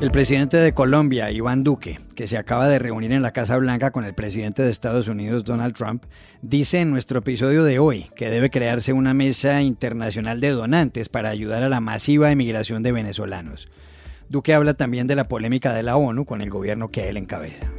El presidente de Colombia, Iván Duque, que se acaba de reunir en la Casa Blanca con el presidente de Estados Unidos, Donald Trump, dice en nuestro episodio de hoy que debe crearse una mesa internacional de donantes para ayudar a la masiva emigración de venezolanos. Duque habla también de la polémica de la ONU con el gobierno que él encabeza.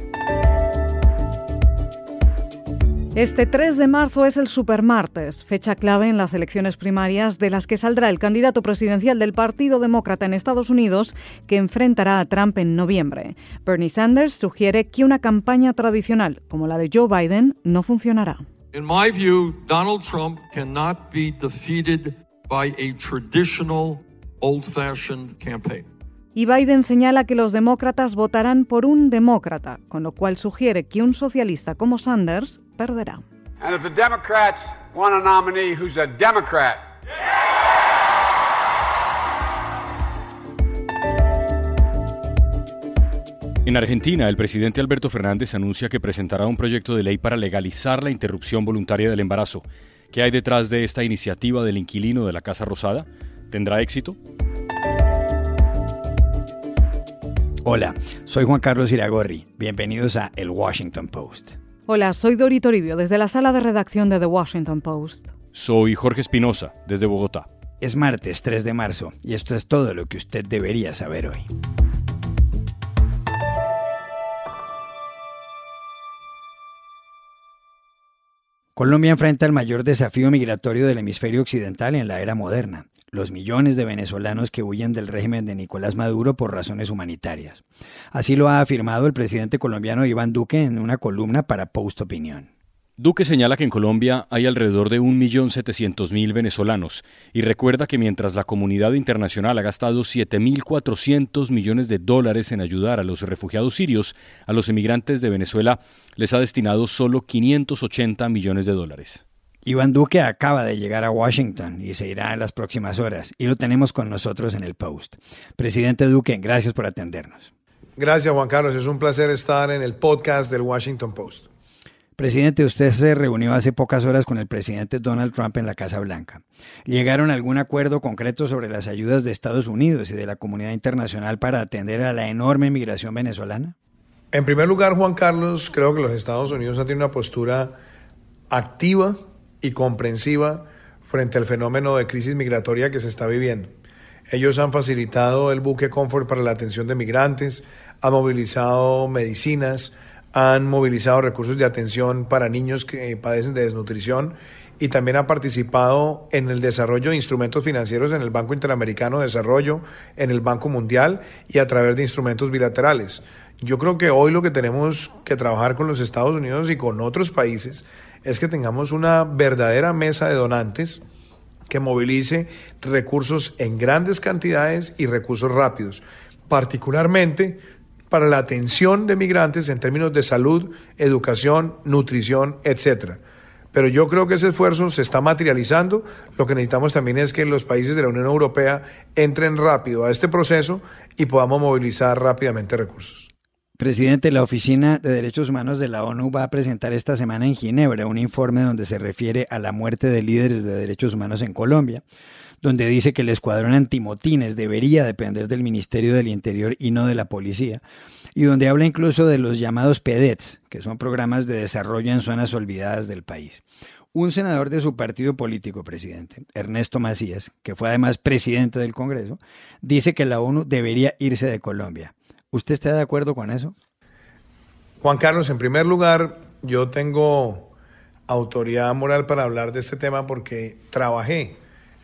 Este 3 de marzo es el supermartes, fecha clave en las elecciones primarias de las que saldrá el candidato presidencial del Partido Demócrata en Estados Unidos que enfrentará a Trump en noviembre. Bernie Sanders sugiere que una campaña tradicional como la de Joe Biden no funcionará. Donald Trump cannot be defeated by a traditional old-fashioned campaign y Biden señala que los demócratas votarán por un demócrata, con lo cual sugiere que un socialista como Sanders perderá. En Argentina, el presidente Alberto Fernández anuncia que presentará un proyecto de ley para legalizar la interrupción voluntaria del embarazo. ¿Qué hay detrás de esta iniciativa del inquilino de la Casa Rosada? ¿Tendrá éxito? Hola, soy Juan Carlos Iragorri. Bienvenidos a El Washington Post. Hola, soy Dori Toribio desde la sala de redacción de The Washington Post. Soy Jorge Espinosa desde Bogotá. Es martes 3 de marzo y esto es todo lo que usted debería saber hoy. Colombia enfrenta el mayor desafío migratorio del hemisferio occidental en la era moderna los millones de venezolanos que huyen del régimen de Nicolás Maduro por razones humanitarias. Así lo ha afirmado el presidente colombiano Iván Duque en una columna para Post Opinión. Duque señala que en Colombia hay alrededor de 1.700.000 venezolanos y recuerda que mientras la comunidad internacional ha gastado 7.400 millones de dólares en ayudar a los refugiados sirios, a los emigrantes de Venezuela les ha destinado solo 580 millones de dólares. Iván Duque acaba de llegar a Washington y se irá en las próximas horas y lo tenemos con nosotros en el post. Presidente Duque, gracias por atendernos. Gracias Juan Carlos, es un placer estar en el podcast del Washington Post. Presidente, usted se reunió hace pocas horas con el presidente Donald Trump en la Casa Blanca. ¿Llegaron a algún acuerdo concreto sobre las ayudas de Estados Unidos y de la comunidad internacional para atender a la enorme migración venezolana? En primer lugar, Juan Carlos, creo que los Estados Unidos han tenido una postura activa y comprensiva frente al fenómeno de crisis migratoria que se está viviendo. Ellos han facilitado el buque Comfort para la atención de migrantes, han movilizado medicinas, han movilizado recursos de atención para niños que padecen de desnutrición y también ha participado en el desarrollo de instrumentos financieros en el Banco Interamericano de Desarrollo, en el Banco Mundial y a través de instrumentos bilaterales. Yo creo que hoy lo que tenemos que trabajar con los Estados Unidos y con otros países es que tengamos una verdadera mesa de donantes que movilice recursos en grandes cantidades y recursos rápidos, particularmente para la atención de migrantes en términos de salud, educación, nutrición, etcétera. Pero yo creo que ese esfuerzo se está materializando. Lo que necesitamos también es que los países de la Unión Europea entren rápido a este proceso y podamos movilizar rápidamente recursos. Presidente, la Oficina de Derechos Humanos de la ONU va a presentar esta semana en Ginebra un informe donde se refiere a la muerte de líderes de derechos humanos en Colombia, donde dice que el escuadrón antimotines debería depender del Ministerio del Interior y no de la policía, y donde habla incluso de los llamados PEDETs, que son programas de desarrollo en zonas olvidadas del país. Un senador de su partido político, presidente, Ernesto Macías, que fue además presidente del Congreso, dice que la ONU debería irse de Colombia. ¿Usted está de acuerdo con eso? Juan Carlos, en primer lugar, yo tengo autoridad moral para hablar de este tema porque trabajé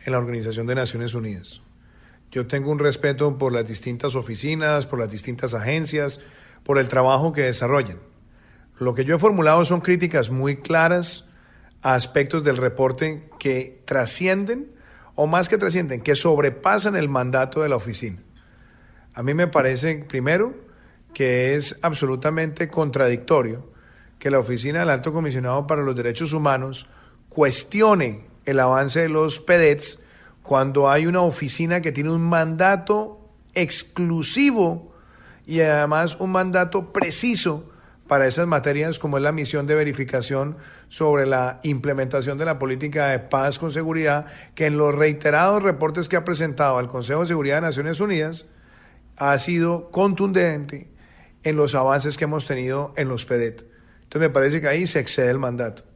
en la Organización de Naciones Unidas. Yo tengo un respeto por las distintas oficinas, por las distintas agencias, por el trabajo que desarrollan. Lo que yo he formulado son críticas muy claras a aspectos del reporte que trascienden, o más que trascienden, que sobrepasan el mandato de la oficina. A mí me parece, primero, que es absolutamente contradictorio que la Oficina del Alto Comisionado para los Derechos Humanos cuestione el avance de los PEDETs cuando hay una oficina que tiene un mandato exclusivo y además un mandato preciso para esas materias como es la misión de verificación sobre la implementación de la política de paz con seguridad que en los reiterados reportes que ha presentado al Consejo de Seguridad de Naciones Unidas ha sido contundente en los avances que hemos tenido en los PEDET. Entonces me parece que ahí se excede el mandato.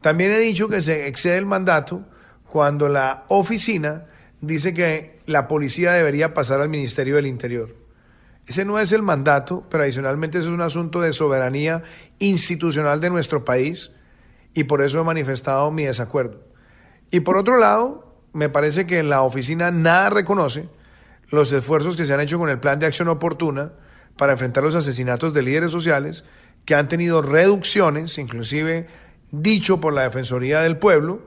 También he dicho que se excede el mandato cuando la oficina dice que la policía debería pasar al Ministerio del Interior. Ese no es el mandato, pero adicionalmente es un asunto de soberanía institucional de nuestro país y por eso he manifestado mi desacuerdo. Y por otro lado, me parece que la oficina nada reconoce los esfuerzos que se han hecho con el plan de acción oportuna para enfrentar los asesinatos de líderes sociales que han tenido reducciones, inclusive dicho por la Defensoría del Pueblo.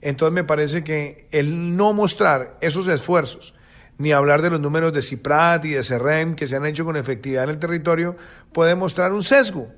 Entonces me parece que el no mostrar esos esfuerzos, ni hablar de los números de CIPRAT y de CERREM que se han hecho con efectividad en el territorio, puede mostrar un sesgo.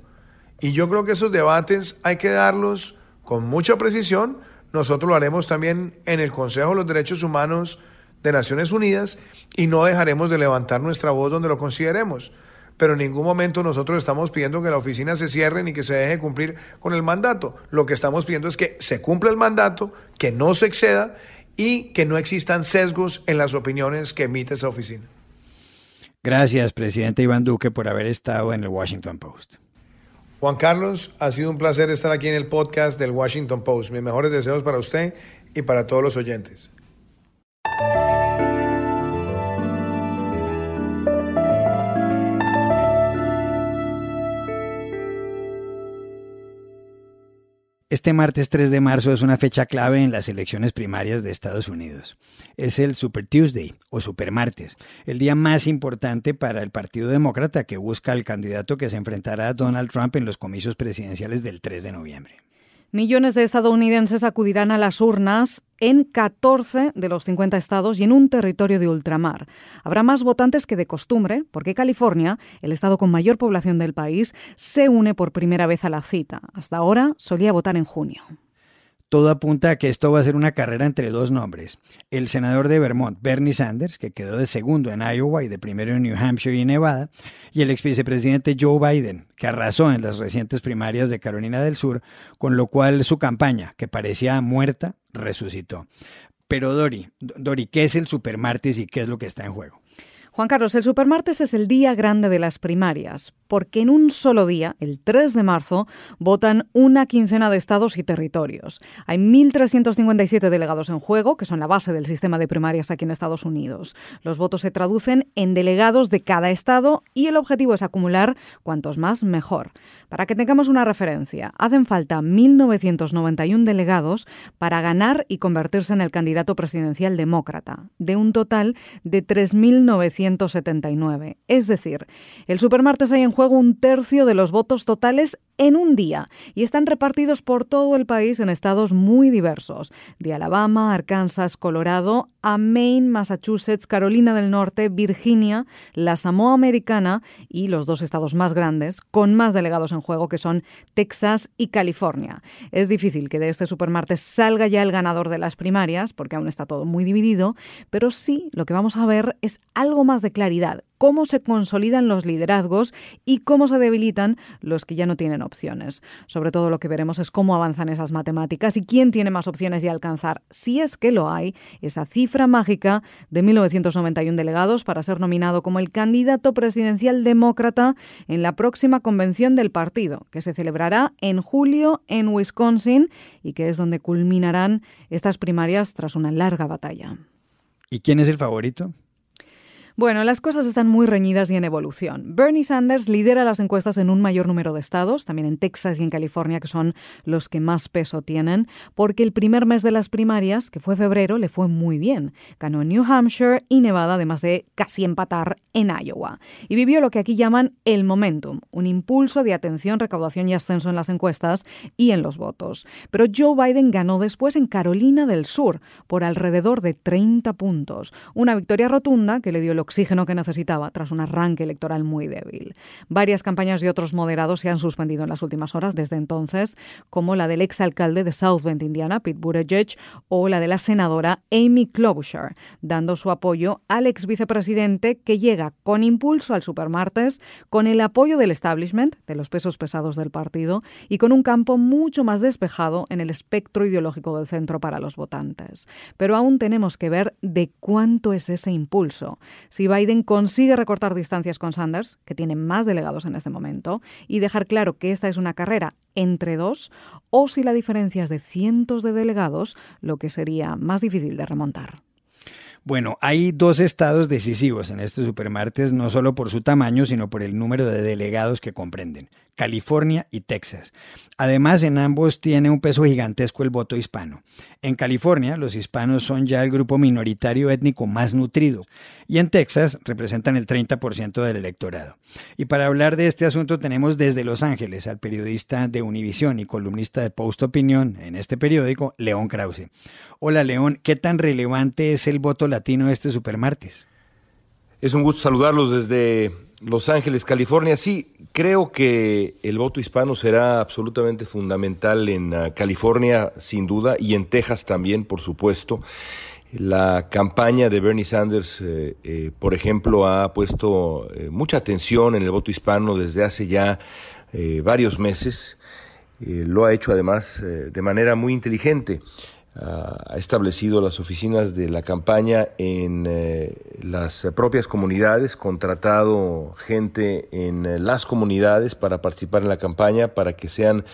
Y yo creo que esos debates hay que darlos con mucha precisión. Nosotros lo haremos también en el Consejo de los Derechos Humanos de Naciones Unidas y no dejaremos de levantar nuestra voz donde lo consideremos. Pero en ningún momento nosotros estamos pidiendo que la oficina se cierre ni que se deje cumplir con el mandato. Lo que estamos pidiendo es que se cumpla el mandato, que no se exceda y que no existan sesgos en las opiniones que emite esa oficina. Gracias, presidente Iván Duque, por haber estado en el Washington Post. Juan Carlos, ha sido un placer estar aquí en el podcast del Washington Post. Mis mejores deseos para usted y para todos los oyentes. Este martes 3 de marzo es una fecha clave en las elecciones primarias de Estados Unidos. Es el Super Tuesday o Super Martes, el día más importante para el Partido Demócrata que busca al candidato que se enfrentará a Donald Trump en los comicios presidenciales del 3 de noviembre. Millones de estadounidenses acudirán a las urnas en 14 de los 50 estados y en un territorio de ultramar. Habrá más votantes que de costumbre, porque California, el estado con mayor población del país, se une por primera vez a la cita. Hasta ahora solía votar en junio. Todo apunta a que esto va a ser una carrera entre dos nombres. El senador de Vermont, Bernie Sanders, que quedó de segundo en Iowa y de primero en New Hampshire y Nevada, y el ex vicepresidente Joe Biden, que arrasó en las recientes primarias de Carolina del Sur, con lo cual su campaña, que parecía muerta, resucitó. Pero Dori, Dori, ¿qué es el supermartes y qué es lo que está en juego? Juan Carlos, el supermartes es el día grande de las primarias, porque en un solo día, el 3 de marzo, votan una quincena de estados y territorios. Hay 1.357 delegados en juego, que son la base del sistema de primarias aquí en Estados Unidos. Los votos se traducen en delegados de cada estado y el objetivo es acumular cuantos más mejor. Para que tengamos una referencia, hacen falta 1.991 delegados para ganar y convertirse en el candidato presidencial demócrata, de un total de 3.900 179. Es decir, el supermartes hay en juego un tercio de los votos totales en un día y están repartidos por todo el país en estados muy diversos, de Alabama, Arkansas, Colorado, a Maine, Massachusetts, Carolina del Norte, Virginia, la Samoa Americana y los dos estados más grandes, con más delegados en juego, que son Texas y California. Es difícil que de este supermartes salga ya el ganador de las primarias, porque aún está todo muy dividido, pero sí lo que vamos a ver es algo más de claridad cómo se consolidan los liderazgos y cómo se debilitan los que ya no tienen opciones. Sobre todo lo que veremos es cómo avanzan esas matemáticas y quién tiene más opciones de alcanzar, si es que lo hay, esa cifra mágica de 1991 delegados para ser nominado como el candidato presidencial demócrata en la próxima convención del partido, que se celebrará en julio en Wisconsin y que es donde culminarán estas primarias tras una larga batalla. ¿Y quién es el favorito? Bueno, las cosas están muy reñidas y en evolución. Bernie Sanders lidera las encuestas en un mayor número de estados, también en Texas y en California, que son los que más peso tienen, porque el primer mes de las primarias, que fue febrero, le fue muy bien. Ganó New Hampshire y Nevada, además de casi empatar en Iowa. Y vivió lo que aquí llaman el momentum, un impulso de atención, recaudación y ascenso en las encuestas y en los votos. Pero Joe Biden ganó después en Carolina del Sur, por alrededor de 30 puntos. Una victoria rotunda que le dio el oxígeno que necesitaba tras un arranque electoral muy débil. Varias campañas de otros moderados se han suspendido en las últimas horas desde entonces, como la del exalcalde de South Bend, Indiana, Pete Buttigieg, o la de la senadora Amy Klobuchar, dando su apoyo al ex vicepresidente que llega con impulso al supermartes, con el apoyo del establishment, de los pesos pesados del partido, y con un campo mucho más despejado en el espectro ideológico del centro para los votantes. Pero aún tenemos que ver de cuánto es ese impulso. Si Biden consigue recortar distancias con Sanders, que tiene más delegados en este momento, y dejar claro que esta es una carrera entre dos, o si la diferencia es de cientos de delegados, lo que sería más difícil de remontar. Bueno, hay dos estados decisivos en este supermartes, no solo por su tamaño, sino por el número de delegados que comprenden, California y Texas. Además, en ambos tiene un peso gigantesco el voto hispano. En California, los hispanos son ya el grupo minoritario étnico más nutrido y en Texas representan el 30% del electorado. Y para hablar de este asunto tenemos desde Los Ángeles al periodista de Univisión y columnista de Post Opinión en este periódico, León Krause. Hola León, ¿qué tan relevante es el voto latino este supermartes? Es un gusto saludarlos desde Los Ángeles, California. Sí, creo que el voto hispano será absolutamente fundamental en ah, California, sin duda, y en Texas también, por supuesto. La campaña de Bernie Sanders, eh, eh, por ejemplo, ha puesto eh, mucha atención en el voto hispano desde hace ya varios meses. lo ha hecho además de manera muy inteligente ha establecido las oficinas de la campaña en eh, las propias comunidades, contratado gente en eh, las comunidades para participar en la campaña, para que sean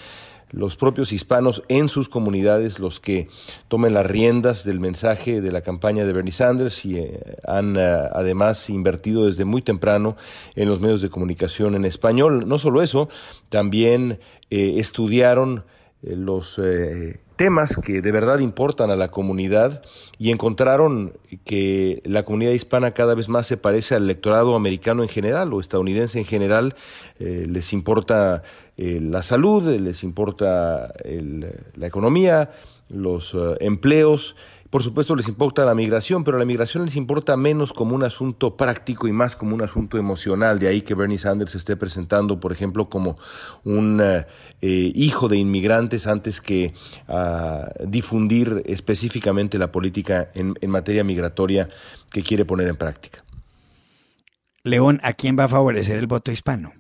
los propios hispanos en sus comunidades los que tomen las riendas del mensaje de la campaña de Bernie Sanders y eh, han además invertido desde muy temprano en los medios de comunicación en español. No solo eso, también estudiaron los temas que de verdad importan a la comunidad y encontraron que la comunidad hispana cada vez más se parece al electorado americano en general o estadounidense en general. Eh, les importa eh, la salud, les importa la economía, los eh, empleos por supuesto les importa la migración, pero la migración les importa menos como un asunto práctico y más como un asunto emocional. De ahí que Bernie Sanders se esté presentando, por ejemplo, como un eh, hijo de inmigrantes antes que ah, difundir específicamente la política en, en materia migratoria que quiere poner en práctica. León, ¿a quién va a favorecer el voto hispano?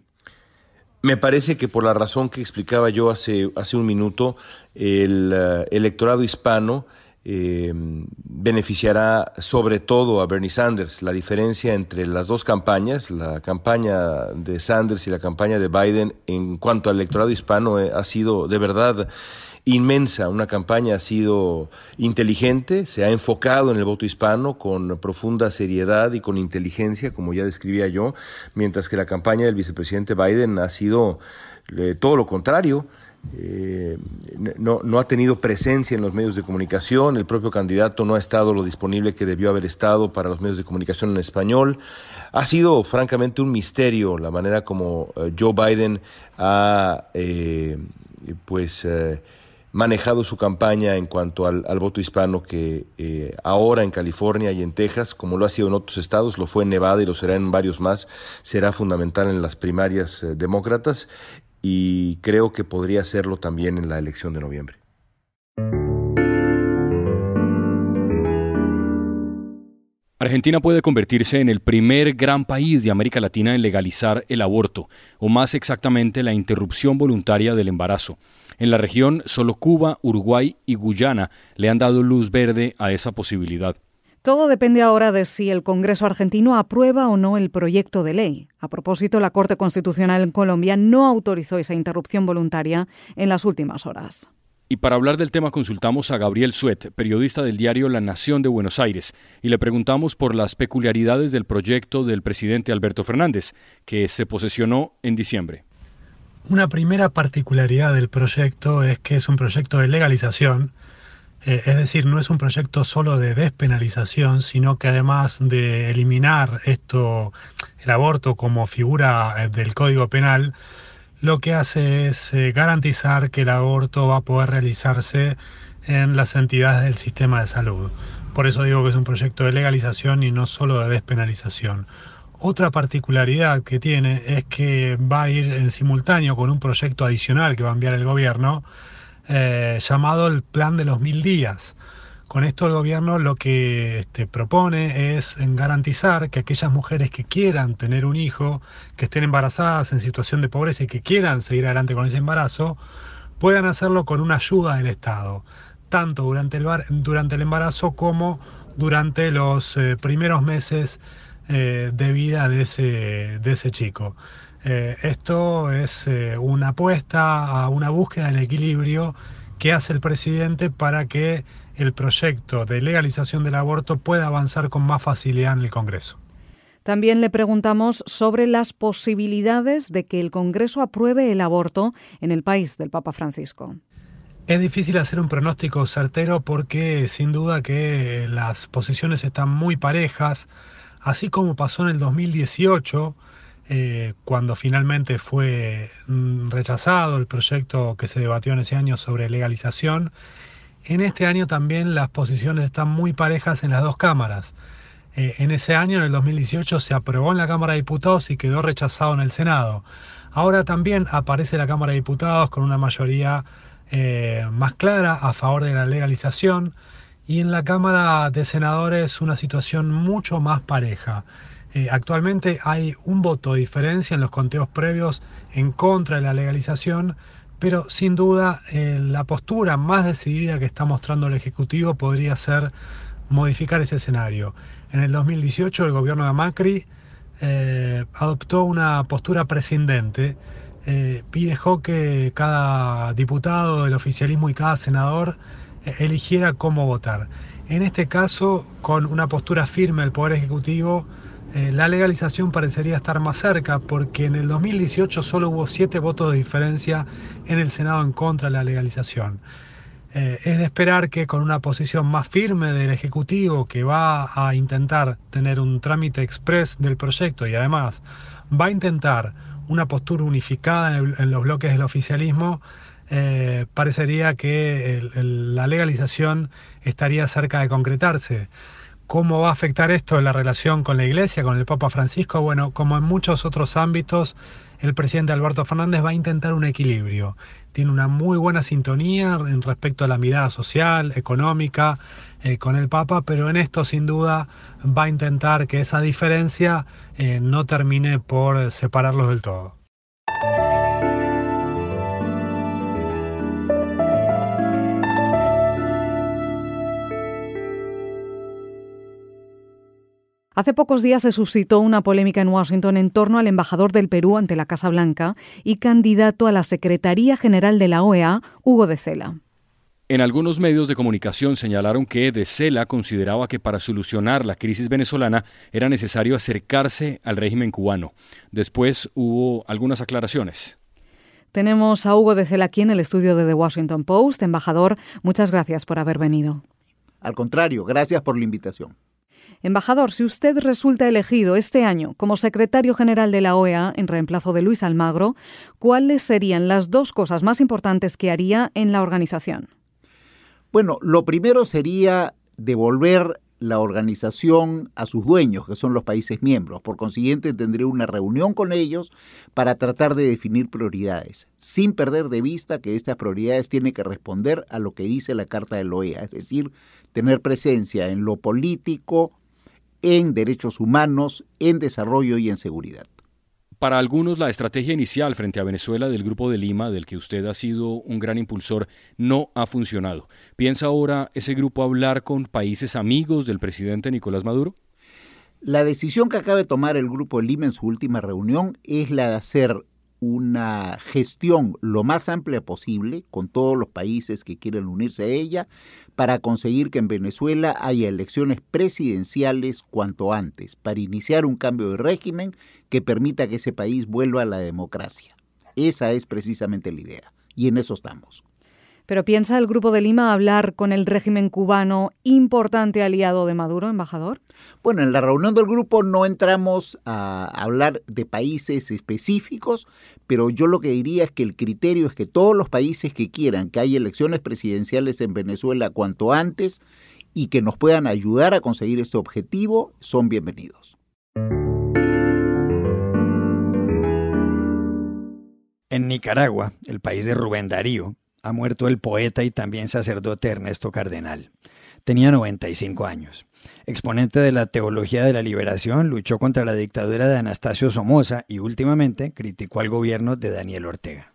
Me parece que por la razón que explicaba yo hace, hace un minuto, el eh, electorado hispano eh, beneficiará sobre todo a Bernie Sanders. La diferencia entre las dos campañas, la campaña de Sanders y la campaña de Biden, en cuanto al electorado hispano, eh, ha sido de verdad inmensa. Una campaña ha sido inteligente, se ha enfocado en el voto hispano con profunda seriedad y con inteligencia, como ya describía yo, mientras que la campaña del vicepresidente Biden ha sido eh, todo lo contrario. Eh, no, ha tenido presencia en los medios de comunicación, el propio candidato no ha estado lo disponible que debió haber estado para los medios de comunicación en español. Ha sido francamente un misterio la manera como eh, Joe Biden ha eh, pues manejado su campaña en cuanto al, al voto hispano que ahora en California y en Texas, como lo ha sido en otros estados, lo fue en Nevada y lo será en varios más, será fundamental en las primarias demócratas y creo que podría hacerlo también en la elección de noviembre. Argentina puede convertirse en el primer gran país de América Latina en legalizar el aborto, o más exactamente la interrupción voluntaria del embarazo. En la región, solo Cuba, Uruguay y Guyana le han dado luz verde a esa posibilidad. Todo depende ahora de si el Congreso argentino aprueba o no el proyecto de ley. A propósito, la Corte Constitucional en Colombia no autorizó esa interrupción voluntaria en las últimas horas. Y para hablar del tema consultamos a Gabriel Suet, periodista del diario La Nación de Buenos Aires, y le preguntamos por las peculiaridades del proyecto del presidente Alberto Fernández, que se posesionó en diciembre. Una primera particularidad del proyecto es que es un proyecto de legalización eh, es decir, no es un proyecto solo de despenalización, sino que además de eliminar esto, el aborto como figura eh, del Código Penal, lo que hace es eh, garantizar que el aborto va a poder realizarse en las entidades del sistema de salud. Por eso digo que es un proyecto de legalización y no solo de despenalización. Otra particularidad que tiene es que va a ir en simultáneo con un proyecto adicional que va a enviar el gobierno, eh, llamado el Plan de los Mil Días. Con esto el gobierno lo que este, propone es garantizar que aquellas mujeres que quieran tener un hijo, que estén embarazadas en situación de pobreza y que quieran seguir adelante con ese embarazo, puedan hacerlo con una ayuda del Estado, tanto durante el, durante el embarazo como durante los eh, primeros meses eh, de vida de ese, de ese chico. Eh, esto es una apuesta a una búsqueda del equilibrio que hace el presidente para que el proyecto de legalización del aborto pueda avanzar con más facilidad en el Congreso. También le preguntamos sobre las posibilidades de que el Congreso apruebe el aborto en el país del Papa Francisco. Es difícil hacer un pronóstico certero porque sin duda que las posiciones están muy parejas, así como pasó en el 2018, eh, cuando finalmente fue mm, rechazado el proyecto que se debatió en ese año sobre legalización. En este año también las posiciones están muy parejas en las dos cámaras. Eh, en ese año, en el 2018, se aprobó en la Cámara de Diputados y quedó rechazado en el Senado. Ahora también aparece la Cámara de Diputados con una mayoría eh, más clara a favor de la legalización y en la Cámara de Senadores una situación mucho más pareja. Eh, actualmente hay un voto de diferencia en los conteos previos en contra de la legalización, pero sin duda la postura más decidida que está mostrando el Ejecutivo podría ser modificar ese escenario. En el 2018 el gobierno de Macri eh, adoptó una postura prescindente eh, y dejó que cada diputado del oficialismo y cada senador eh, eligiera cómo votar. En este caso, con una postura firme del Poder Ejecutivo, la legalización parecería estar más cerca porque en el 2018 solo hubo siete votos de diferencia en el Senado en contra de la legalización. Eh, es de esperar que con una posición más firme del Ejecutivo que va a intentar tener un trámite express del proyecto y además va a intentar una postura unificada en, los bloques del oficialismo, eh, parecería que la legalización estaría cerca de concretarse. ¿Cómo va a afectar esto en la relación con la Iglesia, con el Papa Francisco? Bueno, como en muchos otros ámbitos, el presidente Alberto Fernández va a intentar un equilibrio. Tiene una muy buena sintonía en respecto a la mirada social, económica eh, con el Papa, pero en esto sin duda va a intentar que esa diferencia eh, no termine por separarlos del todo. Hace pocos días se suscitó una polémica en Washington en torno al embajador del Perú ante la Casa Blanca y candidato a la Secretaría General de la OEA, Hugo de Cela. En algunos medios de comunicación señalaron que De Cela consideraba que para solucionar la crisis venezolana era necesario acercarse al régimen cubano. Después hubo algunas aclaraciones. Tenemos a Hugo de Cela aquí en el estudio de The Washington Post. Embajador, muchas gracias por haber venido. Al contrario, gracias por la invitación. Embajador, si usted resulta elegido este año como secretario general de la OEA en reemplazo de Luis Almagro, ¿cuáles serían las dos cosas más importantes que haría en la organización? Bueno, lo primero sería devolver la organización a sus dueños, que son los países miembros. Por consiguiente, tendré una reunión con ellos para tratar de definir prioridades, sin perder de vista que estas prioridades tienen que responder a lo que dice la Carta de la OEA, es decir, tener presencia en lo político, en derechos humanos, en desarrollo y en seguridad. Para algunos, la estrategia inicial frente a Venezuela del Grupo de Lima, del que usted ha sido un gran impulsor, no ha funcionado. ¿Piensa ahora ese grupo hablar con países amigos del presidente Nicolás Maduro? La decisión que acaba de tomar el Grupo de Lima en su última reunión es la de hacer una gestión lo más amplia posible con todos los países que quieren unirse a ella para conseguir que en Venezuela haya elecciones presidenciales cuanto antes, para iniciar un cambio de régimen que permita que ese país vuelva a la democracia. Esa es precisamente la idea y en eso estamos. Pero ¿piensa el Grupo de Lima hablar con el régimen cubano, importante aliado de Maduro, embajador? Bueno, en la reunión del grupo no entramos a hablar de países específicos, pero yo lo que diría es que el criterio es que todos los países que quieran que haya elecciones presidenciales en Venezuela cuanto antes y que nos puedan ayudar a conseguir este objetivo son bienvenidos. En Nicaragua, el país de Rubén Darío, ha muerto el poeta y también sacerdote Ernesto Cardenal. Tenía 95 años. Exponente de la teología de la liberación, luchó contra la dictadura de Anastasio Somoza y últimamente criticó al gobierno de Daniel Ortega.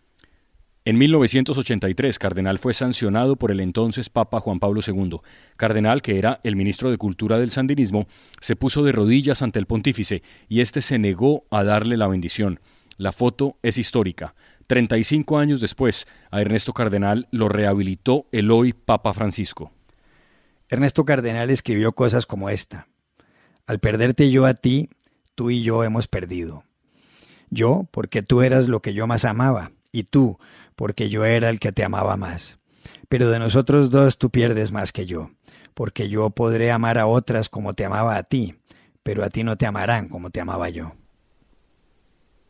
En 1983, Cardenal fue sancionado por el entonces Papa Juan Pablo II. Cardenal, que era el ministro de Cultura del Sandinismo, se puso de rodillas ante el pontífice y éste se negó a darle la bendición. La foto es histórica. 35 años después, a Ernesto Cardenal lo rehabilitó el hoy Papa Francisco. Ernesto Cardenal escribió cosas como esta. Al perderte yo a ti, tú y yo hemos perdido. Yo, porque tú eras lo que yo más amaba, y tú, porque yo era el que te amaba más. Pero de nosotros dos tú pierdes más que yo, porque yo podré amar a otras como te amaba a ti, pero a ti no te amarán como te amaba yo.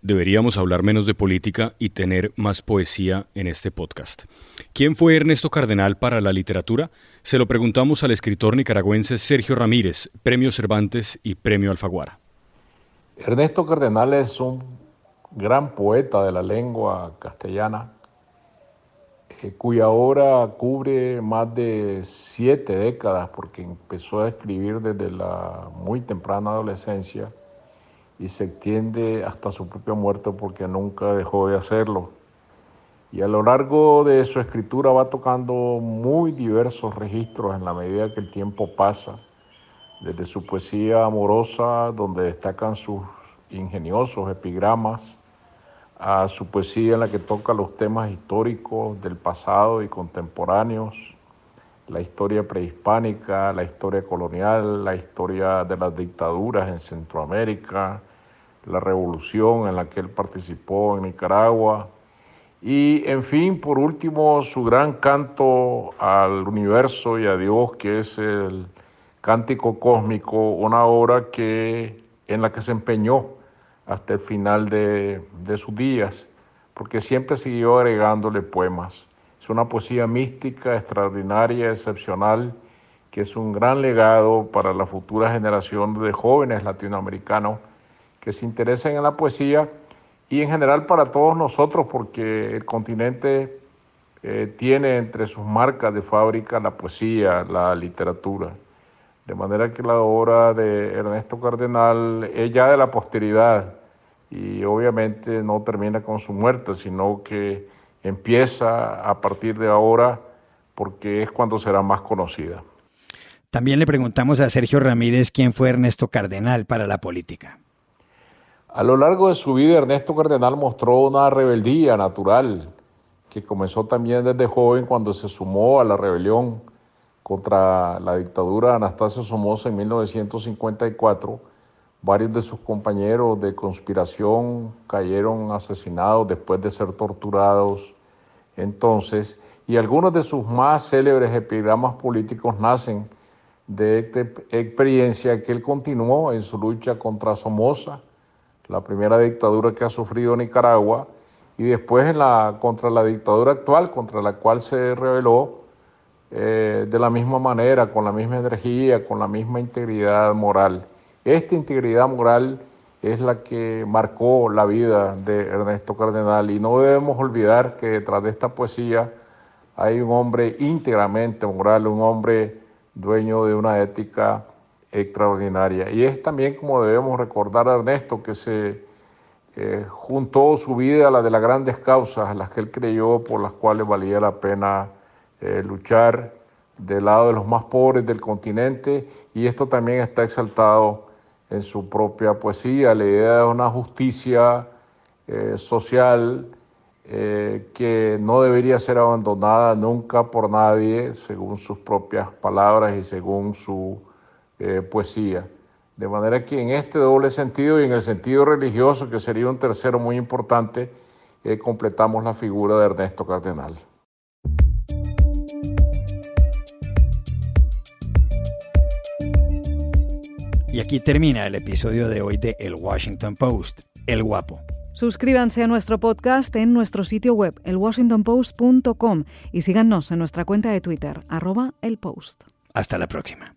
Deberíamos hablar menos de política y tener más poesía en este podcast. ¿Quién fue Ernesto Cardenal para la literatura? Se lo preguntamos al escritor nicaragüense Sergio Ramírez, Premio Cervantes y Premio Alfaguara. Ernesto Cardenal es un gran poeta de la lengua castellana, eh, cuya obra cubre más de siete décadas, porque empezó a escribir desde la muy temprana adolescencia y se extiende hasta su propia muerte porque nunca dejó de hacerlo. Y a lo largo de su escritura va tocando muy diversos registros en la medida que el tiempo pasa, desde su poesía amorosa, donde destacan sus ingeniosos epigramas, a su poesía en la que toca los temas históricos del pasado y contemporáneos, la historia prehispánica, la historia colonial, la historia de las dictaduras en Centroamérica, la revolución en la que él participó en Nicaragua y, en fin, por último, su gran canto al universo y a Dios, que es el Cántico Cósmico, una obra que, en la que se empeñó hasta el final de, sus días, porque siempre siguió agregándole poemas. Es una poesía mística, extraordinaria, excepcional, que es un gran legado para la futura generación de jóvenes latinoamericanos que se interesen en la poesía y en general para todos nosotros, porque el continente eh, tiene entre sus marcas de fábrica la poesía, la literatura. De manera que la obra de Ernesto Cardenal es ya de la posteridad y obviamente no termina con su muerte, sino que empieza a partir de ahora porque es cuando será más conocida. También le preguntamos a Sergio Ramírez quién fue Ernesto Cardenal para la política. A lo largo de su vida, Ernesto Cardenal mostró una rebeldía natural que comenzó también desde joven cuando se sumó a la rebelión contra la dictadura de Anastasio Somoza en 1954, varios de sus compañeros de conspiración cayeron asesinados después de ser torturados entonces, y algunos de sus más célebres epigramas políticos nacen de esta experiencia que él continuó en su lucha contra Somoza, la primera dictadura que ha sufrido Nicaragua, y después la, contra la dictadura actual, contra la cual se rebeló eh, de la misma manera, con la misma energía, con la misma integridad moral. Esta integridad moral es la que marcó la vida de Ernesto Cardenal y no debemos olvidar que detrás de esta poesía hay un hombre íntegramente moral, un hombre dueño de una ética extraordinaria. Y es también como debemos recordar a Ernesto que se eh, juntó su vida a la de las grandes causas, a las que él creyó por las cuales valía la pena eh, luchar del lado de los más pobres del continente y esto también está exaltado en su propia poesía, la idea de una justicia eh, social que no debería ser abandonada nunca por nadie, según sus propias palabras y según su poesía. De manera que en este doble sentido y en el sentido religioso, que sería un tercero muy importante, completamos la figura de Ernesto Cardenal. Y aquí termina el episodio de hoy de El Washington Post, El Guapo. Suscríbanse a nuestro podcast en nuestro sitio web, elwashingtonpost.com, y síganos en nuestra cuenta de Twitter, arroba el post. Hasta la próxima.